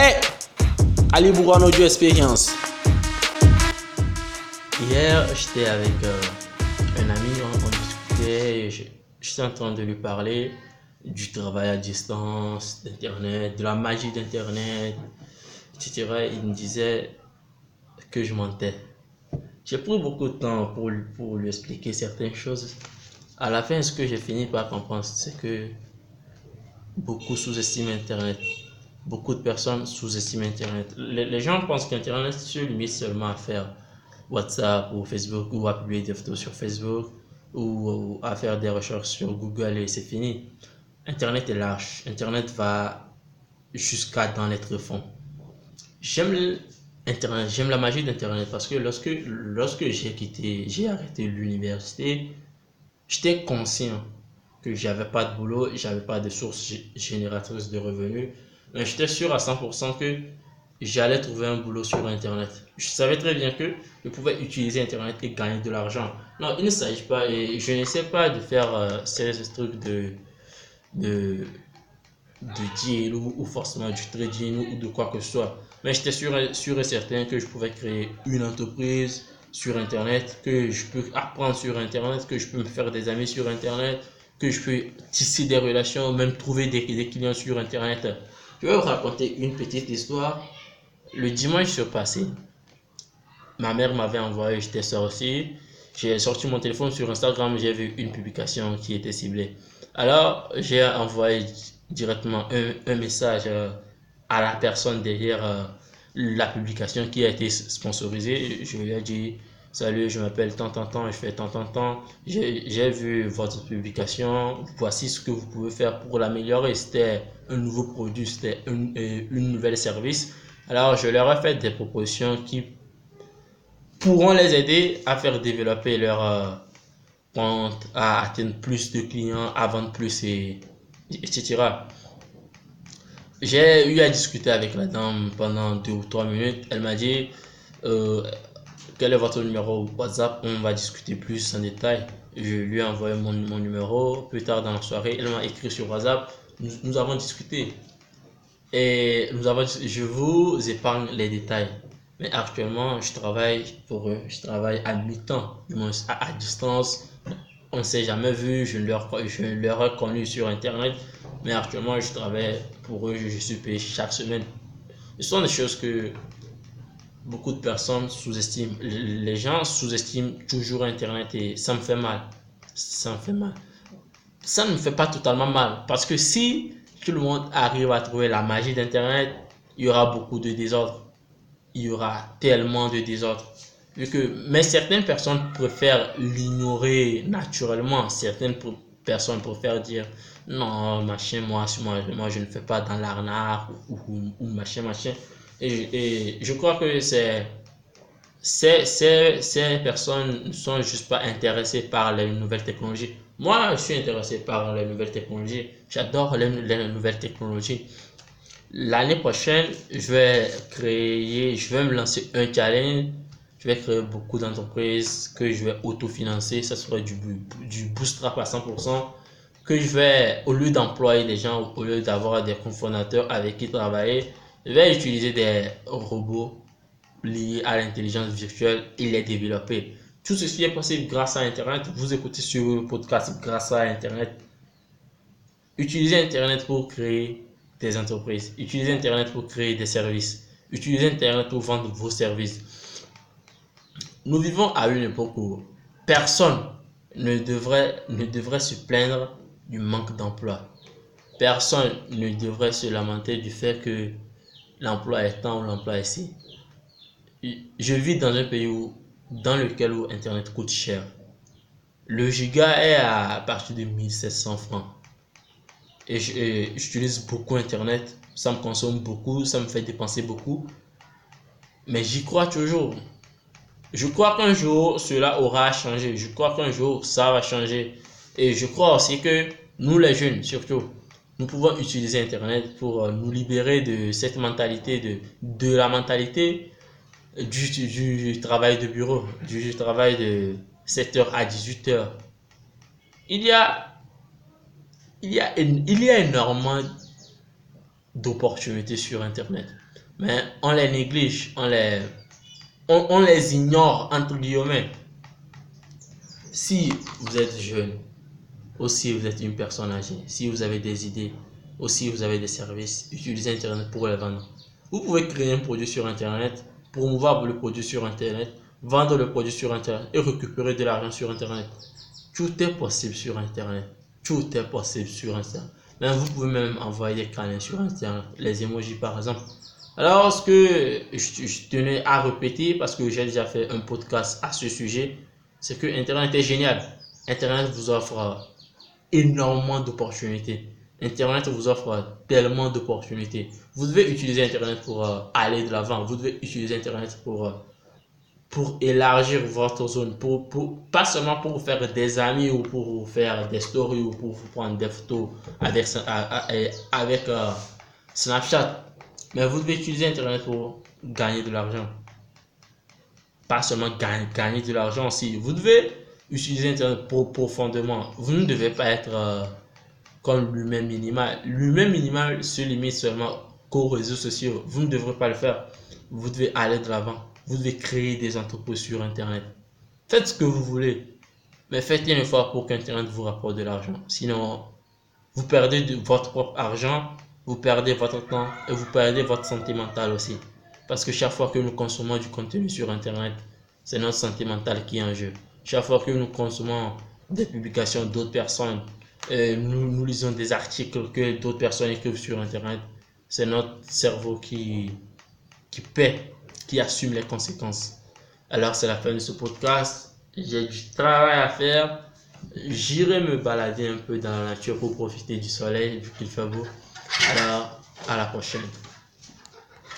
Hey Ali Bourano du Experience. Hier, j'étais avec euh, un ami, on, discutait, j'étais en train de lui parler du travail à distance, d'Internet, de la magie d'Internet, etc. Il me disait que je mentais. J'ai pris beaucoup de temps pour, pour lui expliquer certaines choses. À la fin, ce que j'ai fini par comprendre, c'est que beaucoup sous-estiment Internet. Beaucoup de personnes sous-estiment Internet. Les, gens pensent qu'Internet se limite seulement à faire WhatsApp ou Facebook ou à publier des photos sur Facebook ou, à faire des recherches sur Google et c'est fini. Internet est large. Internet va jusqu'à dans les tréfonds. J'aime Internet, j'aime la magie d'Internet parce que lorsque, lorsque j'ai quitté, j'ai arrêté l'université, j'étais conscient que j'avais pas de boulot, j'avais pas de source génératrice de revenus. Mais j'étais sûr à 100% que j'allais trouver un boulot sur Internet. Je savais très bien que je pouvais utiliser Internet et gagner de l'argent. Non, il ne s'agit pas, et je n'essaie pas de faire euh, ces trucs de, de, de deal ou, forcément du trading ou, de quoi que ce soit. Mais j'étais sûr, sûr et certain que je pouvais créer une entreprise sur Internet, que je peux apprendre sur Internet, que je peux me faire des amis sur Internet, que je peux tisser des relations, même trouver des clients sur Internet. Je vais vous raconter une petite histoire le dimanche passé, ma mère m'avait envoyé, j'étais sorti, j'ai sorti mon téléphone sur Instagram, j'ai vu une publication qui était ciblée. Alors, j'ai envoyé directement un, message euh, à la personne derrière euh, la publication qui a été sponsorisée. Je lui ai dit, salut, je m'appelle tant, tant, je fais tant. J'ai vu votre publication, voici ce que vous pouvez faire pour l'améliorer. C'était un nouveau produit, c'était une, euh, une nouvelle service. Alors, je leur ai fait des propositions qui pourront les aider à faire développer leur euh, compte, à atteindre plus de clients, à vendre plus, et, etc. J'ai eu à discuter avec la dame pendant deux ou trois minutes. Elle m'a dit euh, quel est votre numéro WhatsApp On va discuter plus en détail? Je lui ai envoyé mon, mon numéro. Plus tard dans la soirée, elle m'a écrit sur WhatsApp. nous avons discuté. Et nous avons, je vous épargne les détails. Mais actuellement, je travaille pour eux. Je travaille à mi-temps, à, à, distance. On ne s'est jamais vu. Je leur, je leur ai connu sur Internet. Mais actuellement, je travaille pour eux. Je suis payé chaque semaine. Ce sont des choses que beaucoup de personnes sous-estiment. Les gens sous-estiment toujours Internet et ça me fait mal. Ça me fait mal. Ça ne me fait pas totalement mal. Parce que si tout le monde arrive à trouver la magie d'Internet, il y aura beaucoup de désordre. Il y aura tellement de désordre. que, mais certaines personnes préfèrent l'ignorer naturellement. Certaines personnes préfèrent dire non, machin, moi, moi, moi je ne fais pas dans l'arnaque ou, ou, machin, machin. Et, je crois que ces, ces, ces personnes ne sont juste pas intéressées par les nouvelles technologies. Moi, je suis intéressé par les nouvelles technologies. J'adore les, nouvelles technologies. L'année prochaine, je vais créer, je vais me lancer un challenge. Je vais créer beaucoup d'entreprises que je vais autofinancer. Ça sera du, du bootstrap à 100%. Que je vais, au lieu d'employer des gens, au lieu d'avoir des cofondateurs avec qui travailler, je vais utiliser des robots liés à l'intelligence virtuelle et les développer. Tout ceci est possible grâce à Internet. Vous écoutez sur le podcast grâce à Internet. Utilisez Internet pour créer des entreprises. Utilisez Internet pour créer des services. Utilisez Internet pour vendre vos services. Nous vivons à une époque où personne ne devrait, ne devrait se plaindre du manque d'emploi. Personne ne devrait se lamenter du fait que l'emploi est temps ou l'emploi est si. Je vis dans un pays où dans lequel où Internet coûte cher. Le giga est à partir de 1700 francs. Et j'utilise beaucoup Internet. Ça me consomme beaucoup, ça me fait dépenser beaucoup. Mais j'y crois toujours. Je crois qu'un jour, cela aura changé. Je crois qu'un jour, ça va changer. Et je crois aussi que nous, les jeunes, surtout, nous pouvons utiliser Internet pour euh, nous libérer de cette mentalité, de, de la mentalité du, travail de bureau, du travail de 7h à 18h. Il y a, il y a, il y a énormément d'opportunités sur Internet. Mais on les néglige, on les, on, on les ignore, entre guillemets. Si vous êtes jeune, aussi vous êtes une personne âgée, si vous avez des idées, aussi vous avez des services, utilisez Internet pour les vendre. Vous pouvez créer un produit sur Internet, promouvoir le produit sur Internet, vendre le produit sur Internet et récupérer de l'argent sur Internet. Tout est possible sur Internet. Tout est possible sur Internet. Même vous pouvez même envoyer des câlins sur Internet, les emojis par exemple. Alors, ce que je tenais à répéter, parce que j'ai déjà fait un podcast à ce sujet, c'est que Internet est génial. Internet vous offre énormément d'opportunités. Internet vous offre tellement d'opportunités. Vous devez utiliser Internet pour euh, aller de l'avant. Vous devez utiliser Internet pour, euh, pour élargir votre zone. Pour, pour, pas seulement pour vous faire des amis ou pour vous faire des stories ou pour vous prendre des photos avec, avec euh, Snapchat. Mais vous devez utiliser Internet pour gagner de l'argent. Pas seulement gagner, gagner de l'argent aussi. Vous devez utiliser Internet profondément. Vous ne devez pas être euh, comme l'humain minimal. L'humain minimal se limite seulement qu'aux réseaux sociaux. Vous ne devrez pas le faire. Vous devez aller de l'avant. Vous devez créer des entreprises sur Internet. Faites ce que vous voulez. Mais faites un effort pour qu'Internet vous rapporte de l'argent. Sinon, vous perdez de votre propre argent, vous perdez votre temps et vous perdez votre santé mentale aussi. Parce que chaque fois que nous consommons du contenu sur Internet, c'est notre santé mentale qui est en jeu. Chaque fois que nous consommons des publications d'autres personnes, euh, nous, nous lisons des articles que d'autres personnes écrivent sur Internet, c'est notre cerveau qui, qui paie, qui assume les conséquences. Alors c'est la fin de ce podcast. J'ai du travail à faire. J'irai me balader un peu dans la nature pour profiter du soleil vu qu'il fait beau. Alors à la prochaine.